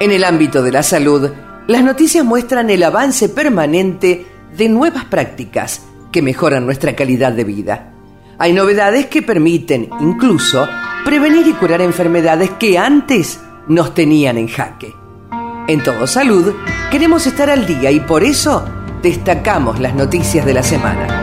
En el ámbito de la salud, las noticias muestran el avance permanente de nuevas prácticas que mejoran nuestra calidad de vida. Hay novedades que permiten incluso prevenir y curar enfermedades que antes nos tenían en jaque. En Todo Salud queremos estar al día y por eso destacamos las noticias de la semana.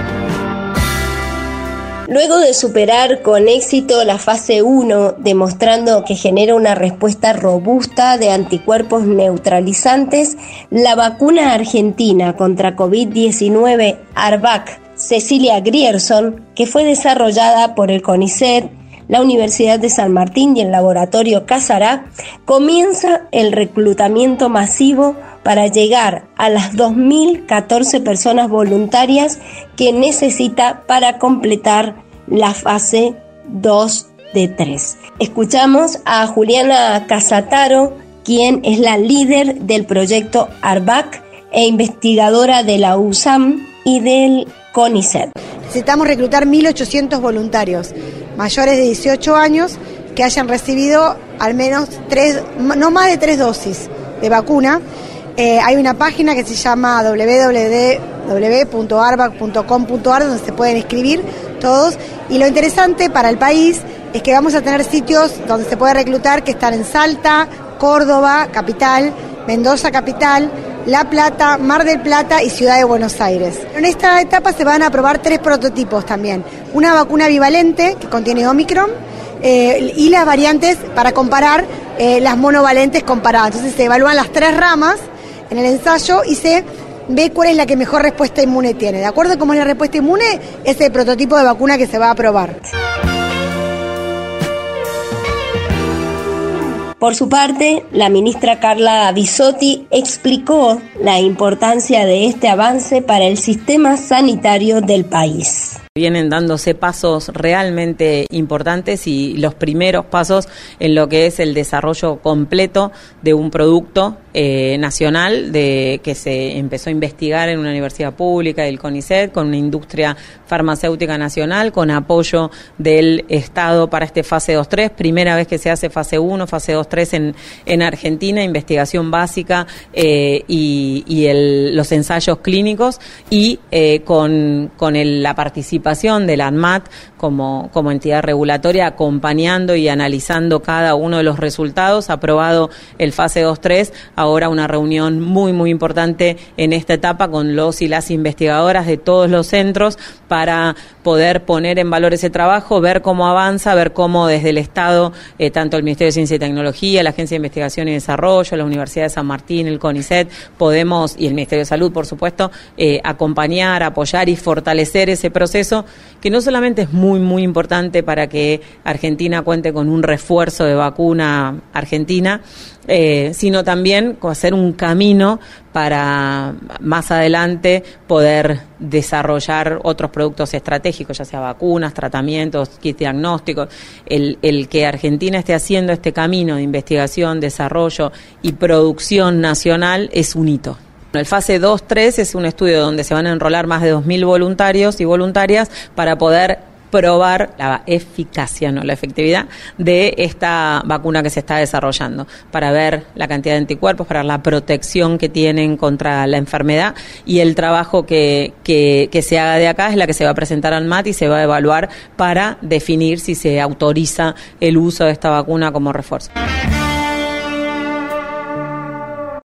Luego de superar con éxito la fase 1, demostrando que genera una respuesta robusta de anticuerpos neutralizantes, la vacuna argentina contra COVID-19 ARVAC Cecilia Grierson, que fue desarrollada por el CONICET, la Universidad de San Martín y el laboratorio Casará, comienza el reclutamiento masivo para llegar a las 2.014 personas voluntarias que necesita para completar la fase 2 de 3. Escuchamos a Juliana Casataro, quien es la líder del proyecto ARBAC e investigadora de la USAM y del CONICET. Necesitamos reclutar 1.800 voluntarios mayores de 18 años que hayan recibido al menos tres, no más de tres dosis de vacuna. Eh, hay una página que se llama www.arbac.com.ar donde se pueden inscribir todos. Y lo interesante para el país es que vamos a tener sitios donde se puede reclutar que están en Salta, Córdoba, capital, Mendoza, capital, la Plata, Mar del Plata y Ciudad de Buenos Aires. En esta etapa se van a probar tres prototipos también. Una vacuna bivalente que contiene Omicron eh, y las variantes para comparar eh, las monovalentes comparadas. Entonces se evalúan las tres ramas en el ensayo y se ve cuál es la que mejor respuesta inmune tiene. De acuerdo a cómo es la respuesta inmune, es el prototipo de vacuna que se va a probar. Por su parte, la ministra Carla Bisotti explicó la importancia de este avance para el sistema sanitario del país. Vienen dándose pasos realmente importantes y los primeros pasos en lo que es el desarrollo completo de un producto eh, nacional de que se empezó a investigar en una universidad pública del CONICET con una industria farmacéutica nacional con apoyo del Estado para este fase 2-3, primera vez que se hace fase 1, fase 2-3 en, en Argentina, investigación básica eh, y, los ensayos clínicos y eh, con, con la participación de la ANMAT como, como entidad regulatoria acompañando y analizando cada uno de los resultados, aprobado el fase 2-3 ahora una reunión muy, muy importante en esta etapa con los y las investigadoras de todos los centros para poder poner en valor ese trabajo, ver cómo avanza, ver cómo desde el Estado, eh, tanto el Ministerio de Ciencia y Tecnología, la Agencia de Investigación y Desarrollo, la Universidad de San Martín, el CONICET, podemos, y el Ministerio de Salud, por supuesto, eh, acompañar, apoyar y fortalecer ese proceso, que no solamente es muy, muy importante para que Argentina cuente con un refuerzo de vacuna argentina, eh, sino también hacer un camino para más adelante poder desarrollar otros productos estratégicos, ya sea vacunas, tratamientos, kits diagnósticos. El que Argentina esté haciendo este camino de investigación, desarrollo y producción nacional es un hito. El fase 2-3 es un estudio donde se van a enrolar más de 2.000 voluntarios y voluntarias para poder probar la eficacia, no la efectividad de esta vacuna que se está desarrollando, para ver la cantidad de anticuerpos, para la protección que tienen contra la enfermedad y el trabajo que, que se haga de acá es la que se va a presentar al MAT y se va a evaluar para definir si se autoriza el uso de esta vacuna como refuerzo.